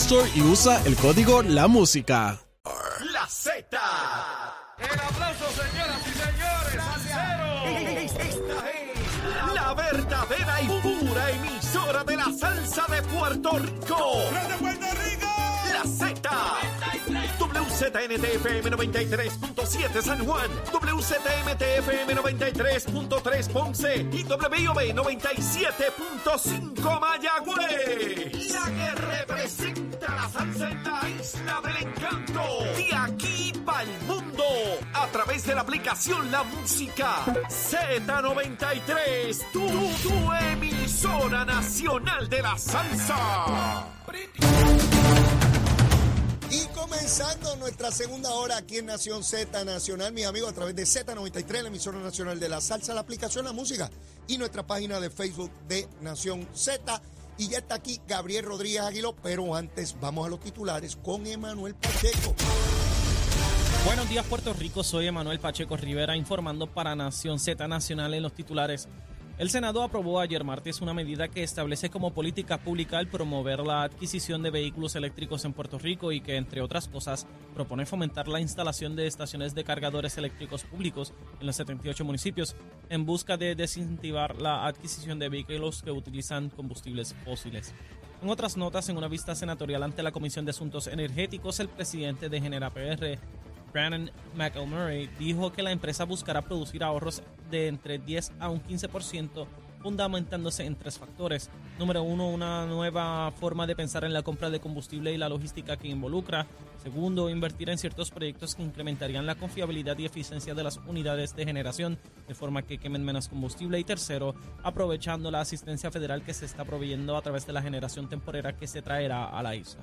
Store y usa el código La Música. La Z. El aplauso, señoras y señores. Esta es la verdadera y pura emisora de la salsa de Puerto Rico. ¡De Puerto Rico! La Z. WZNTFM 93.7 San Juan, WZMTFM 93.3 Ponce y WIOB 97.5 Mayagüez. La que representa la salsa en la isla del encanto. De aquí para el mundo. A través de la aplicación La Música Z93. Tu, tu emisora nacional de la salsa. Y comenzando nuestra segunda hora aquí en Nación Z Nacional, mis amigos, a través de Z93, la emisora nacional de la salsa, la aplicación La Música y nuestra página de Facebook de Nación Z. Y ya está aquí Gabriel Rodríguez Aguiló, pero antes vamos a los titulares con Emanuel Pacheco. Buenos días Puerto Rico, soy Emanuel Pacheco Rivera informando para Nación Z Nacional en los titulares. El Senado aprobó ayer martes una medida que establece como política pública el promover la adquisición de vehículos eléctricos en Puerto Rico y que, entre otras cosas, propone fomentar la instalación de estaciones de cargadores eléctricos públicos en los 78 municipios en busca de desincentivar la adquisición de vehículos que utilizan combustibles fósiles. En otras notas, en una vista senatorial ante la Comisión de Asuntos Energéticos, el presidente de Genera PR, Brandon McElmurray dijo que la empresa buscará producir ahorros de entre 10 a un 15%, fundamentándose en tres factores. Número uno, una nueva forma de pensar en la compra de combustible y la logística que involucra. Segundo, invertir en ciertos proyectos que incrementarían la confiabilidad y eficiencia de las unidades de generación, de forma que quemen menos combustible. Y tercero, aprovechando la asistencia federal que se está proveyendo a través de la generación temporera que se traerá a la isla.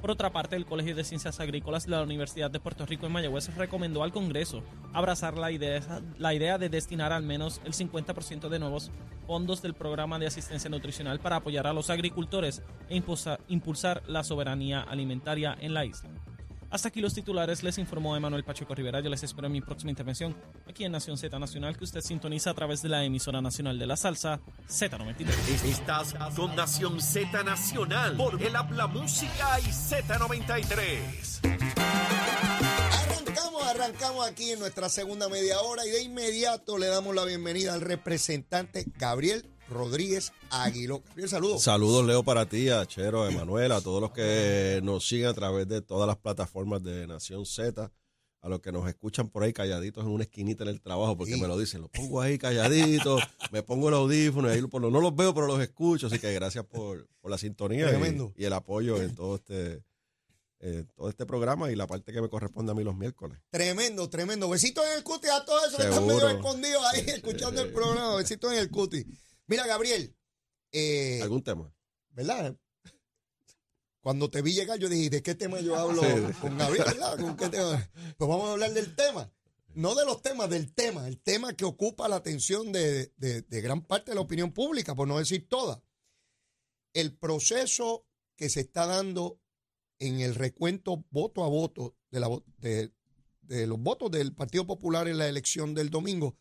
Por otra parte, el Colegio de Ciencias Agrícolas de la Universidad de Puerto Rico en Mayagüez recomendó al Congreso abrazar la idea, de destinar al menos el 50% de nuevos fondos del programa de asistencia nutricional para apoyar a los agricultores e impulsar la soberanía alimentaria en la isla. Hasta aquí los titulares, les informó Emanuel Pacheco Rivera. Yo les espero en mi próxima intervención aquí en Nación Z Nacional, que usted sintoniza a través de la emisora nacional de la salsa Z93. Estás con Nación Z Nacional por el Habla Música y Z93. Arrancamos, arrancamos aquí en nuestra segunda media hora y de inmediato le damos la bienvenida al representante Gabriel Rodríguez Aguiló. Saludos. Saludos, Leo, para ti, a Chero, a Emanuel, a todos los que nos siguen a través de todas las plataformas de Nación Z, a los que nos escuchan por ahí calladitos en una esquinita en el trabajo, porque Sí. me lo dicen, los pongo ahí calladitos, me pongo el audífono y ahí por lo- no los veo, pero los escucho, así que gracias por, por la sintonía y- el apoyo en todo este, eh, todo este programa y la parte que me corresponde a mí los miércoles. Tremendo, tremendo. Besitos en el cuti a todos esos que están medio escondidos ahí escuchando el programa. Besitos en el cuti. Mira, Gabriel, eh, ¿Algún tema? ¿verdad? Cuando te vi llegar, yo dije, ¿de qué tema yo hablo Sí. con Gabriel, verdad? ¿Con qué tema? Pues vamos a hablar del tema. No de los temas, del tema. El tema que ocupa la atención de, de- de gran parte de la opinión pública, por no decir toda. El proceso que se está dando en el recuento voto a voto de, la, vo- de, de los votos del Partido Popular en la elección del domingo.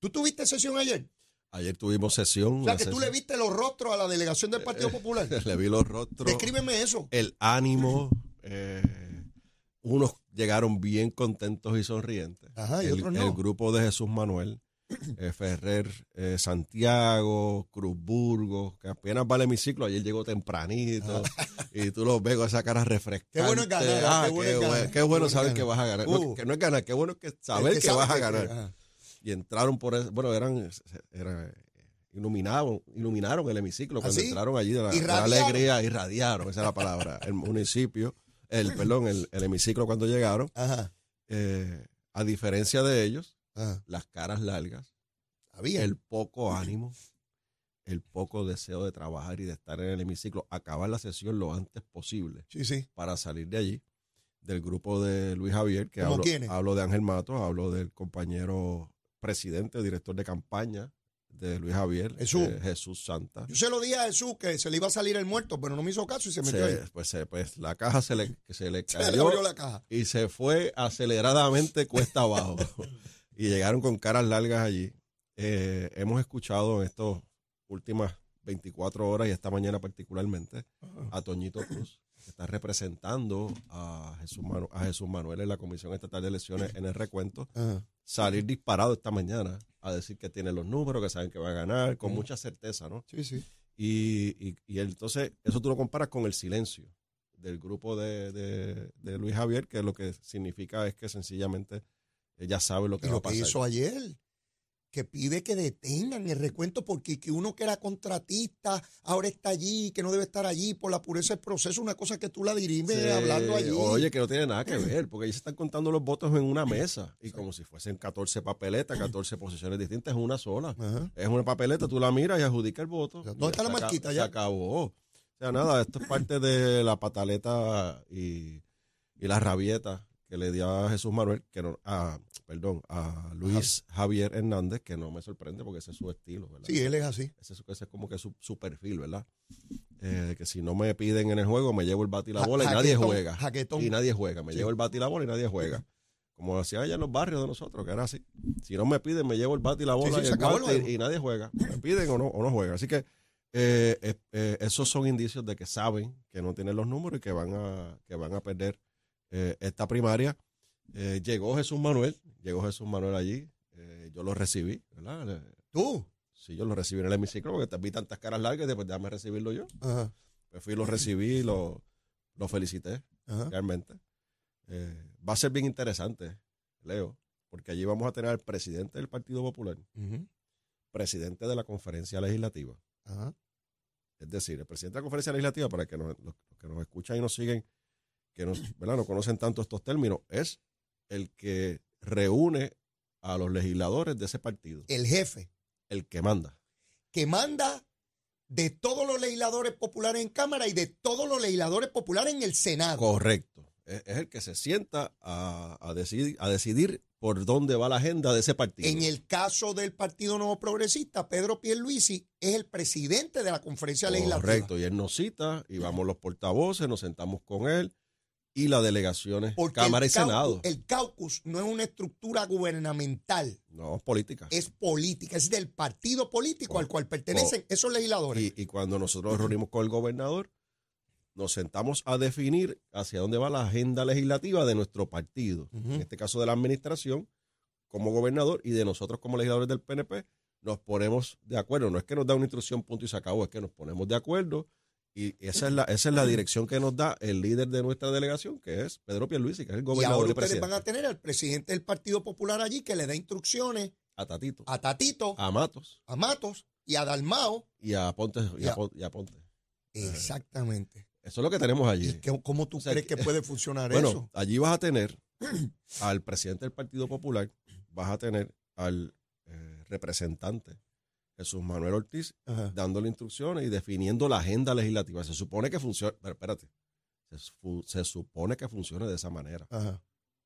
¿Tú tuviste sesión ayer? Ayer tuvimos sesión. O sea, que tú sesión- le viste los rostros a la delegación del Partido Popular. le vi los rostros. Descríbeme eso. el ánimo. eh, unos llegaron bien contentos y sonrientes. Ajá, y el, otros no. el grupo de Jesús Manuel eh, Ferrer, eh, Santiago, Cruzburgo, que apenas va al hemiciclo, ayer llegó tempranito, y tú los ves con esa cara refrescante. Qué bueno es ganar, Ah, qué bueno qué saber que vas a ganar. No, Uh. que no es ganar, qué bueno que saber que que, vas a que- ganar. ajá. Y entraron por eso, bueno, eran, eran iluminaron, iluminaron el hemiciclo cuando ¿Ah, sí? entraron allí de la, de la Irradiaron. alegría, irradiaron, esa es la palabra, el municipio, el, perdón, el, el hemiciclo cuando llegaron, Ajá. eh, a diferencia de ellos, Ajá. las caras largas, Había. el poco ánimo, el poco deseo de trabajar y de estar en el hemiciclo, acabar la sesión lo antes posible Sí, sí. para salir de allí, del grupo de Luis Javier, que ¿Cómo hablo, hablo de Ángel Matos, hablo del compañero presidente, director de campaña de Luis Javier, Jesús. eh, Jesús Santa. Yo se lo dije a Jesús que se le iba a salir el muerto, pero no me hizo caso y se metió Se- ahí. pues, se- pues la caja se le, se le Se le cayó abrió la caja. y se fue aceleradamente cuesta abajo. y llegaron con caras largas allí. Eh, hemos escuchado en estas últimas 24 horas y esta mañana particularmente a Toñito Cruz, que está representando a Jesús, Manu- a Jesús Manuel en la Comisión Estatal de Elecciones en el recuento, Ajá. salir disparado esta mañana a decir que tiene los números, que saben que va a ganar, con mucha certeza, ¿no? Sí, sí. Y, y, y entonces eso tú lo comparas con el silencio del grupo de, de- de Luis Javier, que lo que significa es que sencillamente ella sabe lo que Y va a lo que pasar. hizo ayer, que pide que detengan el recuento porque que uno que era contratista ahora está allí, que no debe estar allí por la pureza del proceso, una cosa que tú la dirimes Sí, hablando allí. Oye, que no tiene nada que ver, porque ellos están contando los votos en una mesa y como si fuesen 14 papeletas, 14 posiciones distintas en una sola. Ajá. Es una papeleta, tú la miras y adjudica el voto. ¿Dónde está la Se marquita Se ya? acabó. O sea, nada, esto es parte de la pataleta y, y la rabieta que le dio a Jesús Manuel, que no, a, perdón, a Luis Javier Hernández, que no me sorprende porque ese es su estilo, ¿verdad? Sí, él es así. Ese, es- ese es como que su, su perfil, ¿verdad? Eh, que si no me piden en el juego, me llevo el bate y la Ja- bola y nadie juega. jaquetón. Y nadie juega. Me Sí. llevo el bate y la bola y nadie juega. Como hacía allá en los barrios de nosotros, que era así. Si no me piden, me llevo el bate y la bola sí, y el guante y, nadie juega. Me piden o no, o no juegan. Así que eh, eh, eh, esos son indicios de que saben que no tienen los números y que van a, que van a perder eh, esta primaria. Eh, llegó Jesús Manuel, llegó Jesús Manuel allí. eh, yo lo recibí, ¿verdad? Tú. Sí, yo lo recibí en el hemiciclo porque te vi tantas caras largas y después déjame recibirlo yo. Ajá. Pues fui, lo recibí, lo, lo felicité, Ajá. realmente. Va a ser bien interesante, Leo, porque allí vamos a tener al presidente del Partido Popular, presidente de la conferencia legislativa. Ajá. Es decir, el presidente de la conferencia legislativa, para que nos, los, los que nos escuchan y nos siguen, que nos, ¿verdad? no conocen tanto estos términos, es el que reúne a los legisladores de ese partido, El jefe el que manda. que manda de todos los legisladores populares en Cámara y de todos los legisladores populares en el Senado. Correcto. Es, es el que se sienta a, a decidir, a decidir por dónde va la agenda de ese partido. En el caso del Partido Nuevo Progresista, Pedro Pierluisi es el presidente de la conferencia legislativa. Correcto. Y él nos cita y vamos los portavoces, nos sentamos con él y las delegaciones, Porque Cámara y Senado. el caucus no es una estructura gubernamental, no, política. es política, es del partido político al cual pertenecen esos legisladores. Y, y cuando nosotros nos reunimos con el gobernador, nos sentamos a definir hacia dónde va la agenda legislativa de nuestro partido. En este caso de la administración, como gobernador, y de nosotros como legisladores del PNP, nos ponemos de acuerdo. No es que nos da una instrucción, punto y se acabó, es que nos ponemos de acuerdo. Y esa es la, esa es la dirección que nos da el líder de nuestra delegación, que es Pedro Pierluisi, que es el y gobernador ahora y ustedes presidente. van a tener al presidente del Partido Popular allí que le da instrucciones A Tatito, a Tatito, a Matos a Matos y a Dalmao. y a Ponte. Y Y a a- Pon- y a Ponte. Exactamente. Eso es lo que tenemos allí. ¿Y qué- cómo tú O sea, crees que- que puede funcionar Bueno, eso? allí vas a tener al presidente del Partido Popular, vas a tener al eh, representante Jesús Manuel Ortiz Ajá. dándole instrucciones y definiendo la agenda legislativa. Se supone que funciona, pero espérate, se, su- se supone que funcione de esa manera. Ajá.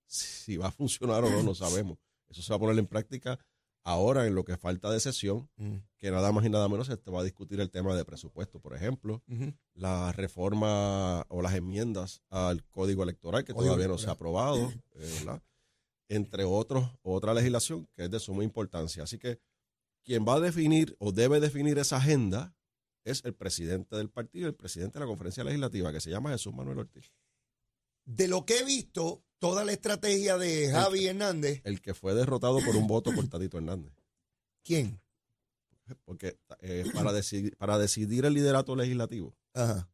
Si va a funcionar o no, no sabemos. Eso se va a poner en práctica ahora en lo que falta de sesión, que nada más y nada menos se va a discutir el tema de presupuesto, por ejemplo, Ujú. la reforma o las enmiendas al código electoral que Código todavía no se ha aprobado, eh, entre otros, otra legislación que es de suma importancia. Así que quien va a definir o debe definir esa agenda es el presidente del partido, el presidente de la conferencia legislativa, que se llama Jesús Manuel Ortiz, De lo que he visto, toda la estrategia de Javi Hernández, el que fue derrotado por un voto por Tadito Hernández. ¿Quién? Porque eh, para, decidir, para decidir el liderato legislativo, Ajá.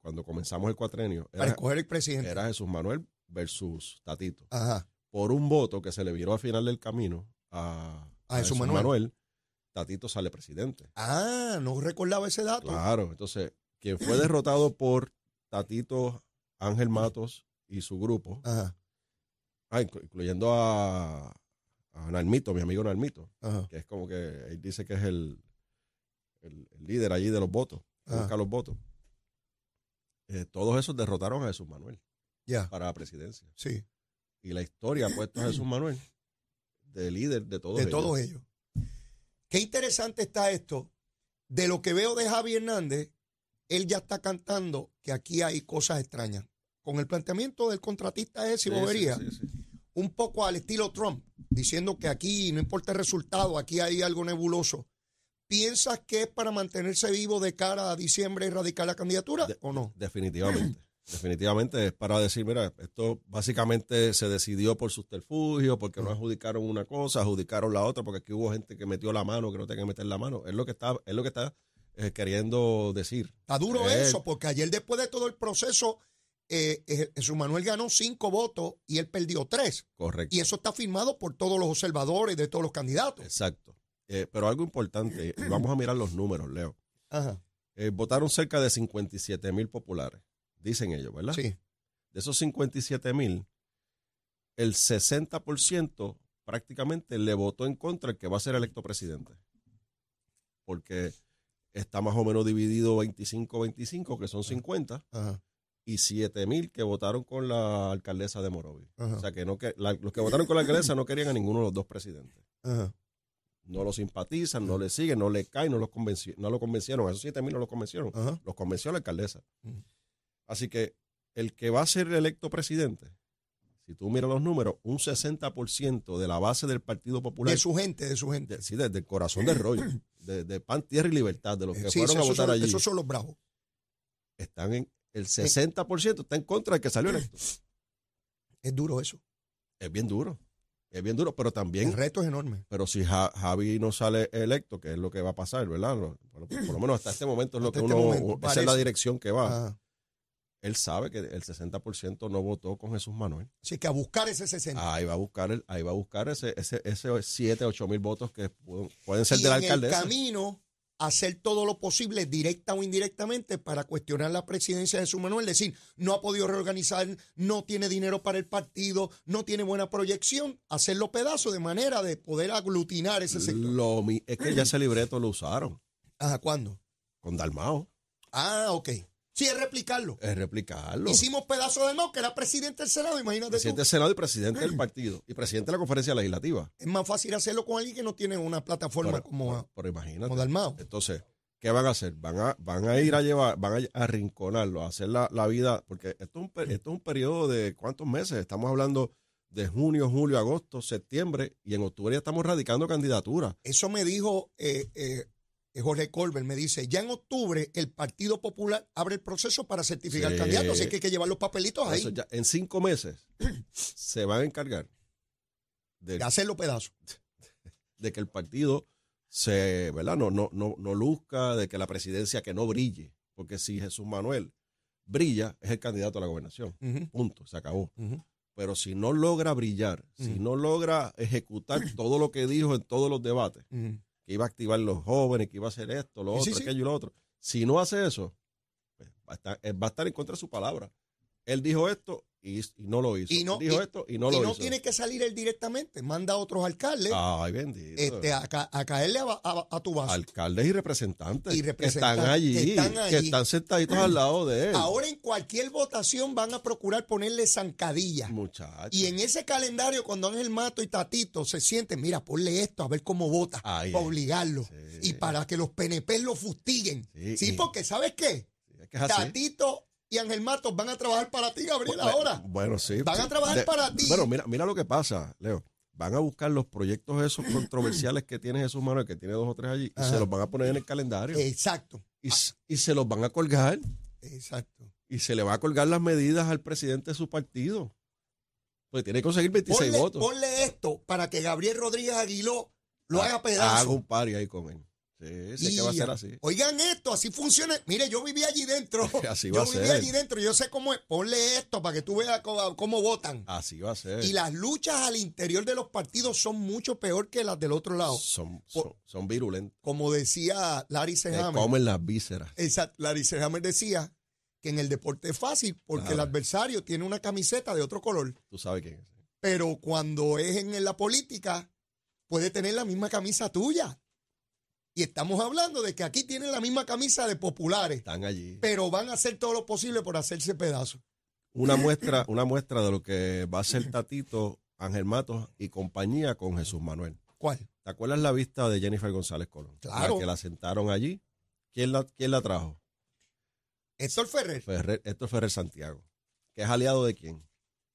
cuando comenzamos el cuatrenio, Para era, escoger el presidente. era Jesús Manuel versus Tatito. Ajá. Por un voto que se le viró al final del camino a, A Jesús Manuel. Tatito sale presidente. Ah, no recordaba ese dato. Claro, entonces, quien fue derrotado por Tatito, Ángel Matos y su grupo, Ajá. ah, inclu- incluyendo a, a Nalmito, mi amigo Nalmito, Ajá. que es como que él dice que es el, el- el líder allí de los votos, Ajá. busca los votos. Eh, todos esos derrotaron a Jesús Manuel para la presidencia. Sí. Y la historia ha puesto a Jesús Manuel de líder de todos de ellos. todos ellos. Qué interesante está esto. De lo que veo de Javi Hernández, él ya está cantando que aquí hay cosas extrañas. Con el planteamiento del contratista ese Sí, bobería, sí, sí. un poco al estilo Trump, diciendo que aquí no importa el resultado, aquí hay algo nebuloso. ¿Piensas que es para mantenerse vivo de cara a diciembre y radicar la candidatura De- o no? Definitivamente. Definitivamente es para decir, mira, esto básicamente se decidió por subterfugio, porque no adjudicaron una cosa, adjudicaron la otra, porque aquí hubo gente que metió la mano que no tenía que meter la mano. Es lo que está, es lo que está eh, queriendo decir. Está duro Eh, eso, porque ayer después de todo el proceso, eh, eh, Jesús Manuel ganó cinco votos y él perdió tres. Correcto. Y eso está firmado por todos los observadores de todos los candidatos. Exacto. Eh, pero algo importante, y vamos a mirar los números, Leo. Ajá. Votaron cerca de 57 mil populares, dicen ellos, ¿verdad? Sí. De esos 57 mil, el 60% prácticamente le votó en contra el que va a ser electo presidente. Porque está más o menos dividido 25-25, que son 50, Ajá. y 7 mil que votaron con la alcaldesa de Morovi. Ajá. O sea que, no que la- los que votaron con la alcaldesa no querían a ninguno de los dos presidentes. Ajá. No lo simpatizan, no le siguen, no le caen, no los no lo convencieron. A esos 7 mil no los convencieron. Los convenció la alcaldesa. Así que el que va a ser electo presidente, si tú miras los números, un 60% de la base del Partido Popular, De su gente, de su gente. de- sí, desde el corazón del rollo, de, de pan, tierra y libertad, de los que Sí, fueron a votar son, allí, esos son los bravos. están en el 60% está en contra del que salió electo. Es duro eso. Es bien duro, es bien duro, pero también, El reto es enorme. pero si Ja- Javi no sale electo, que es lo que va a pasar, ¿verdad? Por, por lo menos hasta este momento es lo Hasta que este uno, momento, esa es la dirección que va. Ajá. Él sabe que el 60% no votó con Jesús Manuel. Así que a buscar ese 60. Ahí va a buscar, el, ahí va a buscar ese, ese, ese 7, 8 mil votos que pu- pueden ser y de la en el camino, hacer todo lo posible, directa o indirectamente, para cuestionar la presidencia de Jesús Manuel. Decir, no ha podido reorganizar, no tiene dinero para el partido, no tiene buena proyección. Hacerlo pedazo de manera de poder aglutinar ese sector. Lo es que ya ese libreto lo usaron Ajá, ¿cuándo? con Dalmao. Ah, ok. Sí, es replicarlo. Es replicarlo. Hicimos pedazo de Mao, que era presidente del Senado, imagínate presidente tú. del Senado y presidente del partido. Y presidente de la conferencia legislativa. Es más fácil hacerlo con alguien que no tiene una plataforma Pero, como, pero- pero imagínate. como Dalmao. Entonces, ¿qué van a hacer? Van a, van a ir a llevar, van a arrinconarlo, a hacer la, la vida, porque esto es, un, esto es un periodo de cuántos meses, estamos hablando de junio, julio, agosto, septiembre, y en octubre ya estamos radicando candidaturas. Eso me dijo eh, eh, Jorge Colbert, me dice, ya en octubre el Partido Popular abre el proceso para certificar Sí. candidatos, así que hay que llevar los papelitos ahí, Eso ya- en cinco meses se van a encargar de, de hacerlo pedazo. de que el partido se, ¿verdad? No, no, no, no luzca, de que la presidencia que no brille, porque si Jesús Manuel brilla, es el candidato a la gobernación. Punto, se acabó. Pero si no logra brillar, si no logra ejecutar todo lo que dijo en todos los debates. Que iba a activar los jóvenes, que iba a hacer esto, lo Sí, otro, sí, aquello y lo otro, si no hace eso, pues, va, a estar, va a estar en contra de su palabra. Él dijo esto y, y no lo hizo. Y no- dijo y- esto y no y lo no hizo. tiene que salir él directamente, manda a otros alcaldes Ay, bendito. este, a, ca- a caerle a, a- a tu vaso. Alcaldes y representantes, Y que representantes están allí, que que están están, allí. sentaditos al lado de él. Ahora en cualquier votación van a procurar ponerle zancadilla. Muchachos. Y en ese calendario, cuando Ángel Mato y Tatito se sienten, mira, ponle esto a ver cómo vota, Ay, para obligarlo. Sí. Y para que los PNP lo fustiguen. Sí, Sí, y- porque ¿sabes qué? Es que. Tatito y Ángel Mato van a trabajar para ti, Gabriel, Bueno, ahora. Bueno, sí. Van a trabajar para ti. Bueno, mira, mira lo que pasa, Leo. Van a buscar los proyectos esos controversiales que tiene Jesús Manuel, que tiene dos o tres allí, y se los van a poner en el calendario. Exacto, y, y se los van a colgar. exacto. Y se le va a colgar las medidas al presidente de su partido. Pues tiene que conseguir 26 Ponle, votos. ponle esto para que Gabriel Rodríguez Aguiló lo haga pedazo. Hago un party ahí con él. Sí, sí que va a ser así. Oigan esto, así funciona. Mire, yo viví allí dentro. Así yo va a viví ser. allí dentro. Yo sé cómo es. Ponle esto para que tú veas cómo, cómo votan. Así va a ser. Y las luchas al interior de los partidos son mucho peor que las del otro lado. son, son, son virulentos. Como decía Larry Sehammer. comen las vísceras. Exacto. Larry Sehammer decía que en el deporte es fácil porque el adversario tiene una camiseta de otro color. Tú sabes quién es. Pero cuando es en la política, puede tener la misma camisa tuya. Y estamos hablando de que aquí tienen la misma camisa de populares, Están allí. pero van a hacer todo lo posible por hacerse pedazos. Una muestra, una muestra de lo que va a ser Tatito, Ángel Matos y compañía con Jesús Manuel. ¿Cuál? ¿Te acuerdas la vista de Jennifer González Colón? Claro. La que la sentaron allí. ¿Quién la, quién la trajo? Héctor Ferrer, Ferrer, Héctor Ferrer Santiago. ¿Que es aliado de quién?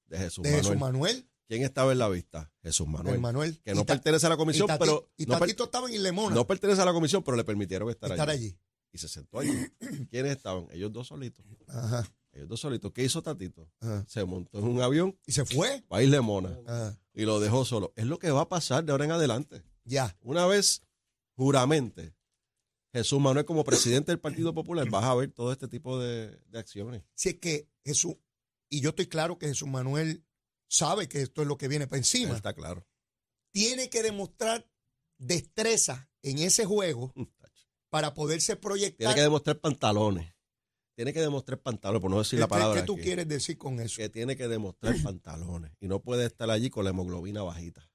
De Jesús de Manuel. Jesús Manuel, ¿Quién estaba en la vista? Jesús Manuel. Que no pertenece a la comisión, y Tati- pero Y no, per- Tatito estaba en Lemona. no pertenece a la comisión, pero le permitieron estar, estar allí. allí. Y se sentó allí. ¿Quiénes estaban? Ellos dos solitos. Ajá, Ellos dos solitos. ¿Qué hizo Tatito? ajá. Se montó en un avión Y se fue. para irle mona Ajá. y lo dejó solo. Es lo que va a pasar de ahora en adelante. Ya. Una vez juramente Jesús Manuel como presidente del Partido Popular, vas a ver todo este tipo de, de acciones. Si es que Jesús, y yo estoy claro que Jesús Manuel sabe que esto es lo que viene para encima, Está claro. tiene que demostrar destreza en ese juego para poderse proyectar. Tiene que demostrar pantalones. Tiene que demostrar pantalones, por no decir la ¿Qué- palabra. ¿Qué tú aquí. quieres decir con eso? Que tiene que demostrar pantalones. Y no puede estar allí con la hemoglobina bajita.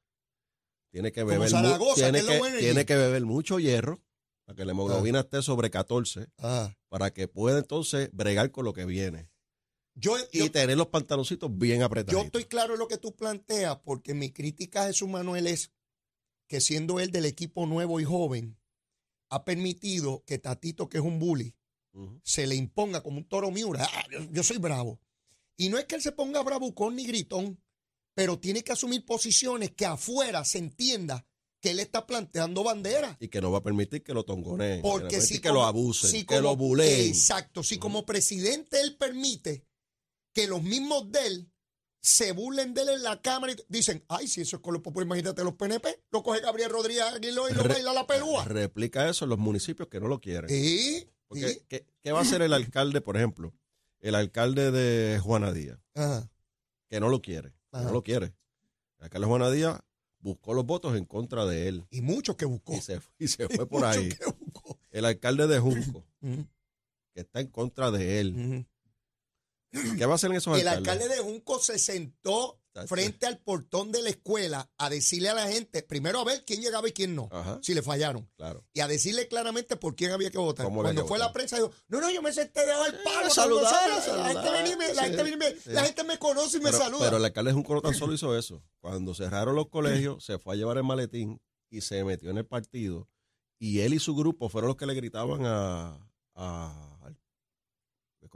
Tiene que beber, Zaragoza, tiene, que que, tiene que beber mucho hierro para que la hemoglobina esté sobre 14, Ah, para que pueda entonces bregar con lo que viene. Yo, Y yo, tener los pantaloncitos bien yo apretados. estoy claro en lo que tú planteas, porque mi crítica a Jesús Manuel es que siendo él del equipo nuevo y joven, ha permitido que Tatito, que es un bully, se le imponga como un toro miura. Ah, yo, yo soy bravo. Y no es que él se ponga bravucón ni gritón, pero tiene que asumir posiciones que afuera se entienda que él está planteando banderas. Y que no va a permitir que lo tongoneen. Porque si que como- lo abusen, si que como- lo buleen. Exacto. Si como presidente él permite que los mismos de él se burlen de él en la cámara y dicen, ay, si eso es con los populares, imagínate los PNP, lo coge Gabriel Rodríguez Aguiló y lo Re- baila la pelúa. Replica eso en los municipios que no lo quieren. Porque, sí. ¿qué, qué va a hacer el alcalde, por ejemplo? El alcalde de Juana Díaz, Ajá. que no lo quiere. Ajá. No lo quiere. El alcalde de Juana Díaz buscó los votos en contra de él. Y muchos que buscó. Y se, y se fue por ahí. El alcalde de Junco, que está en contra de él. ¿Qué va a hacer en esos El alcaldes? alcalde de Junco se sentó frente al portón de la escuela a decirle a la gente, primero a ver quién llegaba y quién no, Ajá. si le fallaron. Claro. Y a decirle claramente por quién había que votar. ¿Cómo había Cuando que fue votar? la prensa, dijo, no, no, yo me senté debajo del palo. saludar, La gente, saludar, y me, la, sí, gente sí. la gente me conoce y me saluda. pero el alcalde de Junco no tan solo hizo eso. Cuando cerraron los colegios, se fue a llevar el maletín y se metió en el partido. Y él y su grupo fueron los que le gritaban a.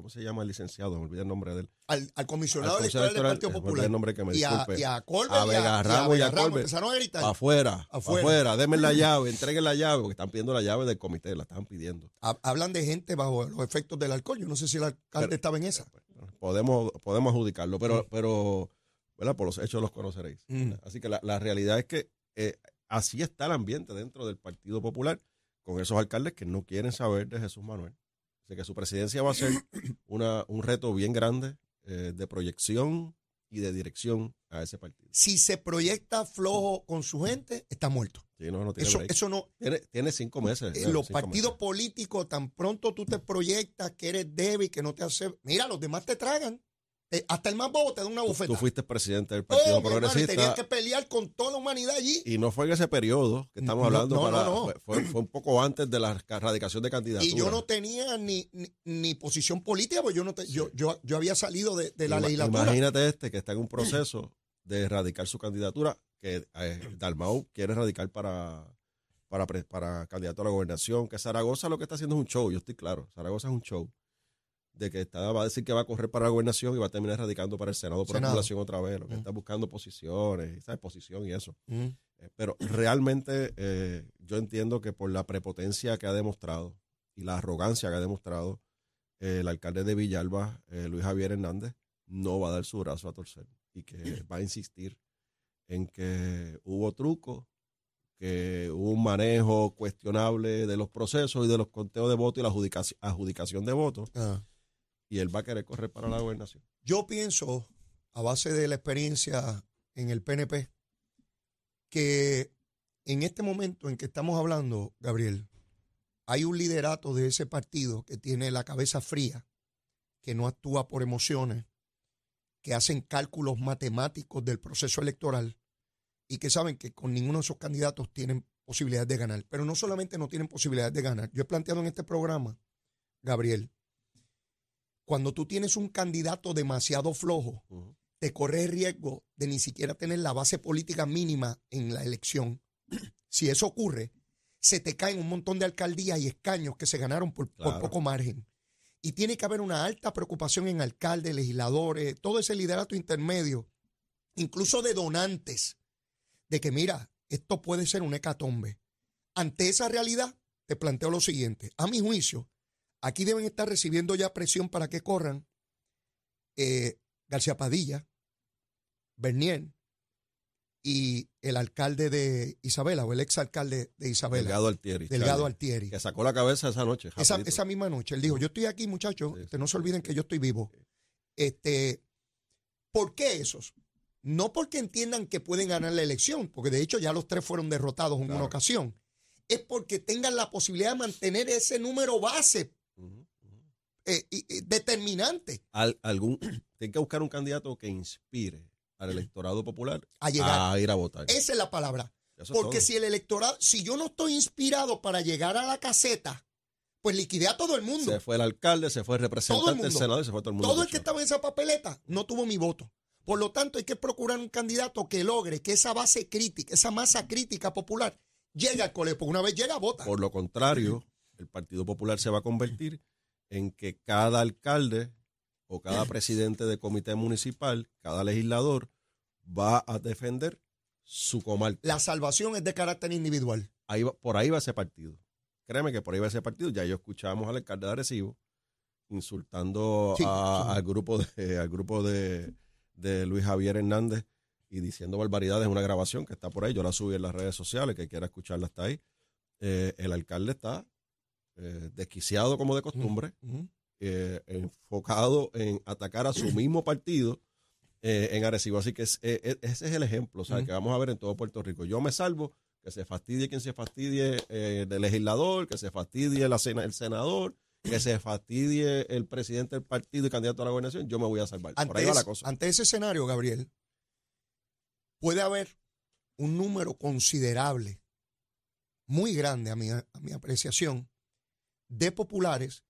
¿Cómo se llama el licenciado? Me olvidé el nombre de él. al, al comisionado Al electoral del comisionado Partido electoral, Popular. el nombre que me y, a, disculpe. y a Colbert A Vega Ramos y a Colbert. Empezaron a gritar. Afuera, Afuera. afuera, denme la llave, entreguen la llave, porque están pidiendo la llave del comité, la estaban pidiendo. Ha- Hablan de gente bajo los efectos del alcohol. Yo no sé si el alcalde Pero- estaba en esa. Podemos, podemos adjudicarlo, pero, pero ¿verdad? por los hechos los conoceréis. Mm. Así que la, la realidad es que eh, así está el ambiente dentro del Partido Popular, con esos alcaldes que no quieren saber de Jesús Manuel. Así que su presidencia va a ser una, un reto bien grande eh, de proyección y de dirección a ese partido. Si se proyecta flojo con su gente, está muerto. Sí, no, no tiene Eso, break. eso no, Tiene, tiene cinco meses. Eh, los cinco partidos meses. políticos, tan pronto tú te proyectas que eres débil, que no te hace. Mira, los demás te tragan. Eh, hasta el más bobo te da una bofetada. tú fuiste presidente del Partido Progresista. tenías que pelear con toda la humanidad allí. Y no fue en ese periodo que estamos No, hablando, no, para- no, no. Fue, un poco antes de la erradicación de candidatura. Y yo no tenía ni, ni, ni posición política, porque yo, no te- yo, yo, yo había salido de, de la Ima- legislatura. Imagínate este que está en un proceso de erradicar su candidatura, que eh, Dalmau quiere erradicar para, para, para candidato a la gobernación, que Zaragoza lo que está haciendo es un show, yo estoy claro, Zaragoza es un show, de que está, va a decir que va a correr para la gobernación y va a terminar erradicando para el Senado por acumulación otra vez, lo que Mm. está buscando posiciones, ¿sabes? Posición y eso. Mm. Eh, Pero realmente eh, yo entiendo que por la prepotencia que ha demostrado y la arrogancia que ha demostrado eh, el alcalde de Villalba, Luis Javier Hernández, no va a dar su brazo a torcer y que va a insistir en que hubo truco, que hubo un manejo cuestionable de los procesos y de los conteos de votos y la adjudicación, adjudicación de votos, Ah. Y él va a querer correr para la gobernación. Yo pienso, a base de la experiencia en el PNP, que en este momento en que estamos hablando, Gabriel, hay un liderato de ese partido que tiene la cabeza fría, que no actúa por emociones, que hacen cálculos matemáticos del proceso electoral y que saben que con ninguno de esos candidatos tienen posibilidades de ganar. Pero no solamente no tienen posibilidades de ganar. Yo he planteado en este programa, Gabriel, cuando tú tienes un candidato demasiado flojo, te corre el riesgo de ni siquiera tener la base política mínima en la elección. Si eso ocurre, se te caen un montón de alcaldías y escaños que se ganaron por, por poco margen. Y tiene que haber una alta preocupación en alcaldes, legisladores, todo ese liderato intermedio, incluso de donantes, de que mira, esto puede ser un hecatombe. Ante esa realidad, te planteo lo siguiente. A mi juicio, aquí deben estar recibiendo ya presión para que corran eh, García Padilla, Bernier y el alcalde de Isabela o el exalcalde de Isabela, Delgado Altieri. Delgado Charlie, Altieri. Que sacó la cabeza esa noche. Esa, misma noche, él dijo, yo estoy aquí, muchachos, Sí, no se olviden que yo estoy vivo. Este, ¿Por qué esos? No porque entiendan que pueden ganar la elección, porque de hecho ya los tres fueron derrotados en una ocasión. Es porque tengan la posibilidad de mantener ese número base Eh, determinante Al- algún, tiene que buscar un candidato que inspire al electorado popular a llegar. a ir a votar. Esa es la palabra. Eso Porque todo. si el electorado, si yo no estoy inspirado para llegar a la caseta, pues liquidé a todo el mundo. Se fue el alcalde, se fue el representante del mundo. Senado y se fue todo el mundo. Todo el que estaba en esa papeleta no tuvo mi voto. Por lo tanto, hay que procurar un candidato que logre que esa base crítica, esa masa crítica popular, llegue al colegio. Porque una vez llega, vota. Por lo contrario, el Partido Popular se va a convertir en que cada alcalde o cada presidente de comité municipal, cada legislador, va a defender su comarca. La salvación es de carácter individual. Ahí va- por ahí va ese partido. Créeme que por ahí va ese partido. Ya yo escuchábamos al alcalde de Arecibo insultando Sí, a- sí. al grupo de al grupo de, de Luis Javier Hernández y diciendo barbaridades en una grabación que está por ahí. Yo la subí en las redes sociales, que quiera escucharla está ahí. Eh, el alcalde está eh, desquiciado como de costumbre, eh, enfocado en atacar a su mismo partido eh, en Arecibo. Así que es- ese es el ejemplo o sea, Ujú. que vamos a ver en todo Puerto Rico. Yo me salvo, que se fastidie quien se fastidie del legislador, que se fastidie la sena- el senador, que se fastidie el presidente del partido y candidato a la gobernación, yo me voy a salvar. Por Ante, ahí va la cosa. ante ese escenario, Gabriel, puede haber un número considerable, muy grande a mi, a mi apreciación, de populares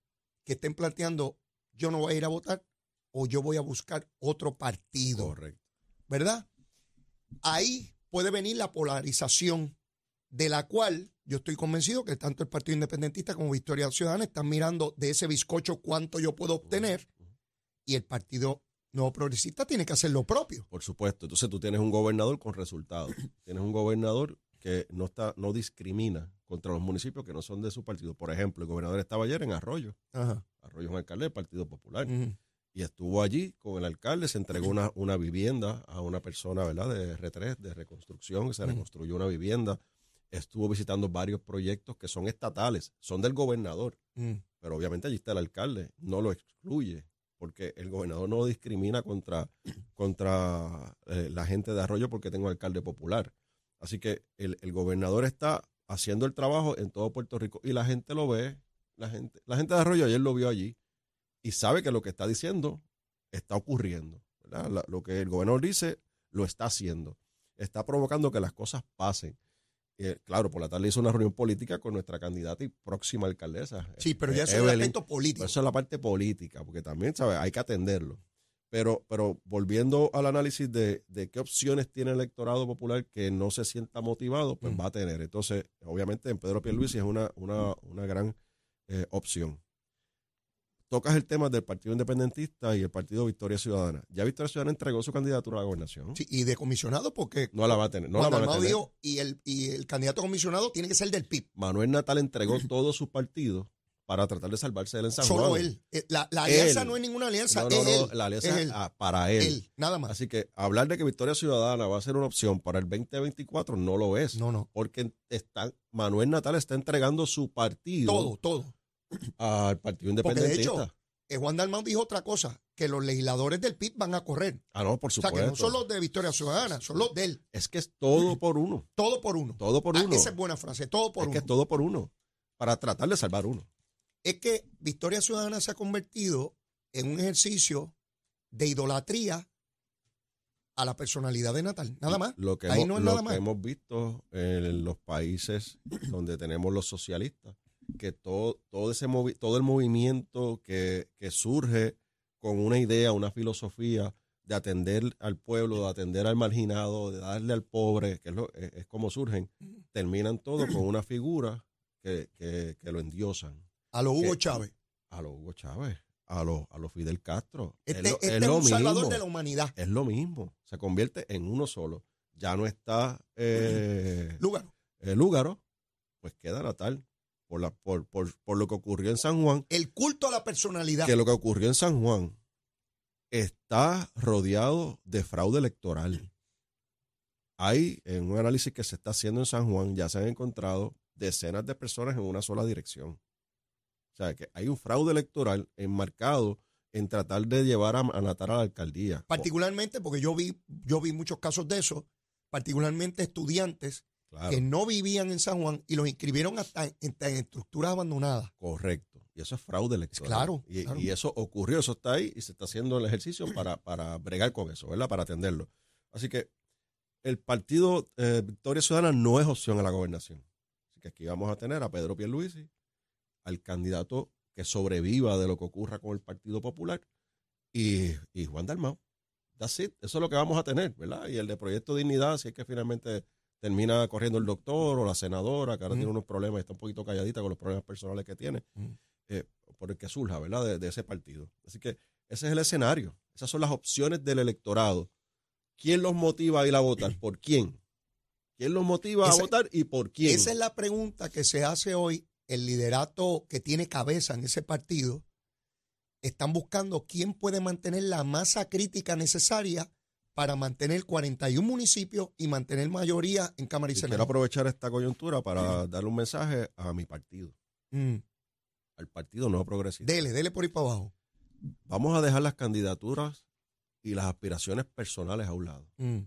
que estén planteando yo no voy a ir a votar o yo voy a buscar otro partido. Correcto. ¿verdad? Ahí puede venir la polarización de la cual yo estoy convencido que tanto el Partido Independentista como Victoria Ciudadana están mirando de ese bizcocho cuánto yo puedo obtener y el Partido Nuevo Progresista tiene que hacer lo propio. Por supuesto. Entonces tú tienes un gobernador con resultados. tienes un gobernador que no está, no discrimina contra los municipios que no son de su partido. Por ejemplo, el gobernador estaba ayer en Arroyo. Ajá. Arroyo es un alcalde del Partido Popular. Y estuvo allí con el alcalde, se entregó una, una vivienda a una persona, ¿verdad? De R3, de reconstrucción, que se reconstruyó una vivienda. Estuvo visitando varios proyectos que son estatales, son del gobernador, pero obviamente allí está el alcalde, no lo excluye, porque el gobernador no discrimina contra, contra eh, la gente de Arroyo porque tengo alcalde popular. Así que el, el gobernador está haciendo el trabajo en todo Puerto Rico y la gente lo ve, la gente, la gente de Arroyo ayer lo vio allí y sabe que lo que está diciendo está ocurriendo. lo que el gobernador dice, lo está haciendo. Está provocando que las cosas pasen. Eh, claro, por la tarde hizo una reunión política con nuestra candidata y próxima alcaldesa. Sí, pero ya eh, eso es el aspecto político. Eso es la parte política, porque también, ¿sabes? Hay que atenderlo. Pero, pero volviendo al análisis de, de qué opciones tiene el electorado popular que no se sienta motivado, pues Mm. va a tener. Entonces, obviamente, en Pedro Pierluisi es una, una, una gran eh, opción. Tocas el tema del Partido Independentista y el Partido Victoria Ciudadana. Ya Victoria Ciudadana entregó su candidatura a la gobernación. Sí, y de comisionado porque No la va a tener. No la van a tener. dijo, y el, y el candidato comisionado tiene que ser del PIB. Manuel Natal entregó todo su partido para tratar de salvarse de él en San Solo él. Eh, La, la alianza Él. no es ninguna alianza, No, no, es no, él. la alianza es es él. para él. Él, nada más. Así que hablar de que Victoria Ciudadana va a ser una opción para el 2024 no lo es. No, no. Porque está, Manuel Natal está entregando su partido Todo, todo. al Partido Porque de hecho, eh, Juan Dalmau dijo otra cosa, que los legisladores del PIB van a correr. ah, no, por O sea, supuesto. que no son los de Victoria Ciudadana, son los de él. Es que es todo por uno. Todo por uno. Todo por Ah, uno. esa es buena frase, todo por es uno. que es todo por uno. Para tratar de salvar uno. Es que Victoria Ciudadana se ha convertido en un ejercicio de idolatría a la personalidad de Natal. Nada más. Lo que, Ahí hemos, no es lo nada que más. hemos visto en los países donde tenemos los socialistas, que todo, todo, ese movi- todo el movimiento que, que surge con una idea, una filosofía de atender al pueblo, de atender al marginado, de darle al pobre, que es, lo- es- es como surgen, terminan todo con una figura que, que- que lo endiosan. A lo Hugo Chávez. A los Hugo Chávez, a los a los Fidel Castro. Este, lo- este es, lo un salvador mismo de la humanidad. es lo mismo. Se convierte en uno solo. Ya no está eh, Lugaro. el Lúgaro, pues queda Natal. Por, la, por, por, por lo que ocurrió en San Juan, El culto a la personalidad. que lo que ocurrió en San Juan está rodeado de fraude electoral. Hay, en un análisis que se está haciendo en San Juan, ya se han encontrado decenas de personas en una sola dirección. O sea, que hay un fraude electoral enmarcado en tratar de llevar a, a a la alcaldía. particularmente porque yo vi, yo vi muchos casos de eso, particularmente estudiantes Claro. que no vivían en San Juan y los inscribieron hasta en, hasta en estructuras abandonadas. Correcto. Y eso es fraude electoral. Claro, Y, claro. y eso ocurrió, eso está ahí y se está haciendo el ejercicio para, para bregar con eso, ¿verdad? Para atenderlo. Así que el partido eh, Victoria Ciudadana no es opción a la gobernación. Así que aquí vamos a tener a Pedro Pierluisi, al candidato que sobreviva de lo que ocurra con el Partido Popular y, y Juan Dalmau. That's it. Eso es lo que vamos a tener, ¿verdad? Y el de Proyecto Dignidad, si es que finalmente termina corriendo el doctor o la senadora, que ahora Mm. tiene unos problemas y está un poquito calladita con los problemas personales que tiene, Mm. eh, por el que surja, ¿verdad? De, de ese partido. Así que ese es el escenario. Esas son las opciones del electorado. ¿Quién los motiva a ir a votar? ¿Por quién? ¿Quién los motiva Esa- a votar y por quién? Esa es la pregunta que se hace hoy. El liderato que tiene cabeza en ese partido están buscando quién puede mantener la masa crítica necesaria para mantener 41 municipios y mantener mayoría en Cámara y Y quiero Senado. aprovechar esta coyuntura para darle un mensaje a mi partido, Mm. al partido no progresista. Dele, dele por ahí para abajo. Vamos a dejar las candidaturas y las aspiraciones personales a un lado. Mm.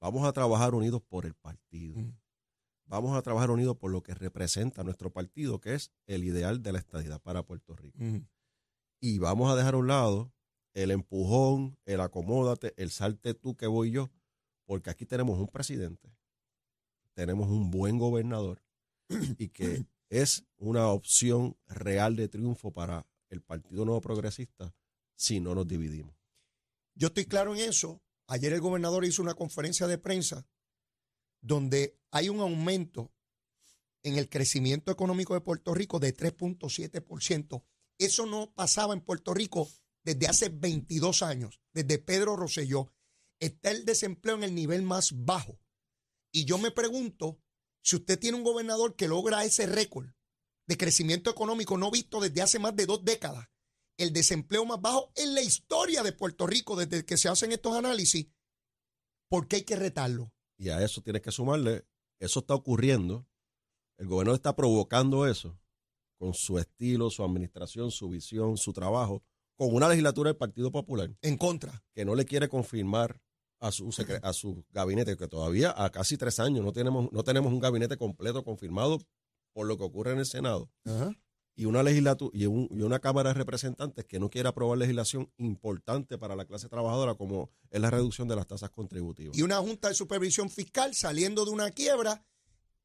Vamos a trabajar unidos por el partido. Mm. Vamos a trabajar unidos por lo que representa nuestro partido, que es el ideal de la estadidad para Puerto Rico. Y vamos a dejar a un lado el empujón, el acomódate, el salte tú que voy yo, porque aquí tenemos un presidente, tenemos un buen gobernador y que es una opción real de triunfo para el Partido Nuevo Progresista si no nos dividimos. Yo estoy claro en eso. Ayer el gobernador hizo una conferencia de prensa donde hay un aumento en el crecimiento económico de Puerto Rico de 3.7%. Eso no pasaba en Puerto Rico desde hace 22 años, desde Pedro Rosselló. Está el desempleo en el nivel más bajo. Y yo me pregunto si usted tiene un gobernador que logra ese récord de crecimiento económico no visto desde hace más de dos décadas, el desempleo más bajo en la historia de Puerto Rico desde que se hacen estos análisis, ¿por qué hay que retarlo? Y a eso tienes que sumarle, eso está ocurriendo, el gobernador está provocando eso con su estilo, su administración, su visión, su trabajo, con una legislatura del Partido Popular. En contra. que no le quiere confirmar a su, a su gabinete, que todavía a casi tres años no tenemos, no tenemos un gabinete completo confirmado por lo que ocurre en el Senado, y una legislatura y, un- y una Cámara de Representantes que no quiere aprobar legislación importante para la clase trabajadora como es la reducción de las tasas contributivas. Y una junta de supervisión fiscal saliendo de una quiebra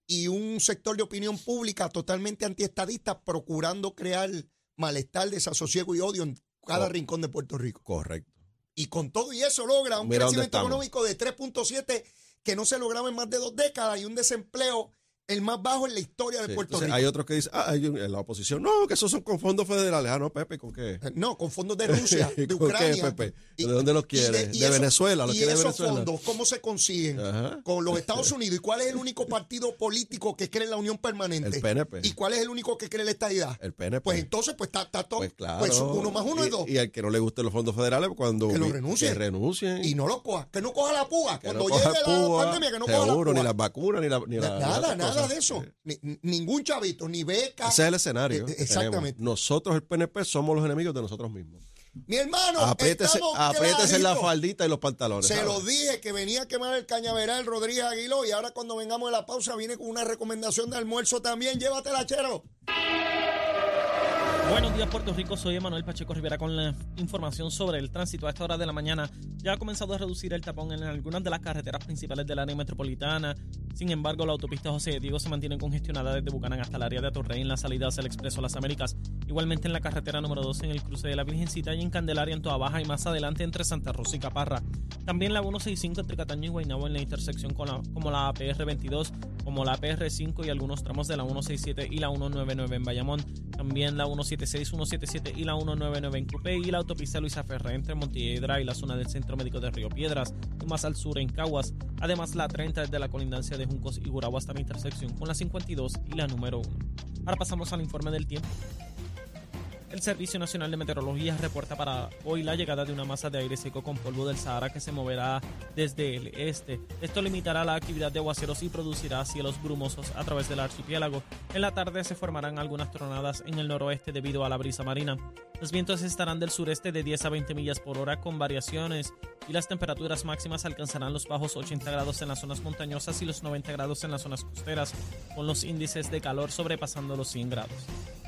y un sector de opinión pública totalmente antiestadista procurando crear malestar, desasosiego y odio en cada Oh. rincón de Puerto Rico. Correcto. Y con todo y eso logra un Mira crecimiento económico de 3.7 que no se lograba en más de dos décadas y un desempleo El más bajo en la historia de Sí, Puerto Rico. hay otros que dicen, ah, hay un- en la oposición, no, que esos son con fondos federales. Ah, no, Pepe, ¿con qué? Eh, No, con fondos de Rusia, de ¿Con qué, Ucrania. Pepe? ¿De dónde los quiere? ¿De Venezuela? ¿Los ¿Y quiere de esos Venezuela? fondos cómo se consiguen? Ajá. Con los Estados Unidos. ¿Y cuál es el único partido político que cree en la unión permanente? El PNP. ¿Y cuál es el único que cree en la estadidad? El PNP. Pues entonces, pues está, está todo. Pues claro. Pues uno más uno y, es dos. Y al que no le gusten los fondos federales, cuando Que lo renuncie. Que renuncien. Y no lo coja. Que no coja la púa. que Cuando no llegue la pandemia, que no coja la seguro, púa. ni las vacunas, ni la. Ni la- nada, otras nada de eso. Ni- ningún chavito, ni beca. Ese es el escenario. Eh, tenemos. exactamente. Nosotros, el PNP, somos los enemigos de nosotros mismos. Mi hermano, Apriétese, apriétese la faldita y los pantalones. Se lo dije que venía a quemar el cañaveral Rodríguez Aguiló y ahora cuando vengamos de la pausa viene con una recomendación de almuerzo también. Llévatela, chero. Buenos días, Puerto Rico. Soy Emanuel Pacheco Rivera con la información sobre el tránsito. A esta hora de la mañana ya ha comenzado a reducir el tapón en algunas de las carreteras principales del área metropolitana. Sin embargo, la autopista José Diego se mantiene congestionada desde Bucanán hasta el área de Atorrey en la salida hacia el Expreso Las Américas. Igualmente en la carretera número 12 en el cruce de la Virgencita y en Candelaria en Toa Baja y más adelante entre Santa Rosa y Caparra. También la 165 entre Cataño y Guaynabo en la intersección con la, como la APR 22, como la APR 5 y algunos tramos de la 167 y la 199 en Bayamón. También la 176, 177 y la 199 en Cupé y la autopista Luisa Ferré entre Montiedra y la zona del Centro Médico de Río Piedras y más al sur en Caguas. Además la 30 desde la colindancia de Juncos y Gurabo hasta la intersección con la 52 y la número 1. Ahora pasamos al informe del tiempo. El Servicio Nacional de Meteorología reporta para hoy la llegada de una masa de aire seco con polvo del Sahara que se moverá desde el este. Esto limitará la actividad de aguaceros y producirá cielos brumosos a través del archipiélago. En la tarde se formarán algunas tronadas en el noroeste debido a la brisa marina. Los vientos estarán del sureste de 10 a 20 millas por hora con variaciones y las temperaturas máximas alcanzarán los bajos 80 grados en las zonas montañosas y los 90 grados en las zonas costeras, con los índices de calor sobrepasando los 100 grados.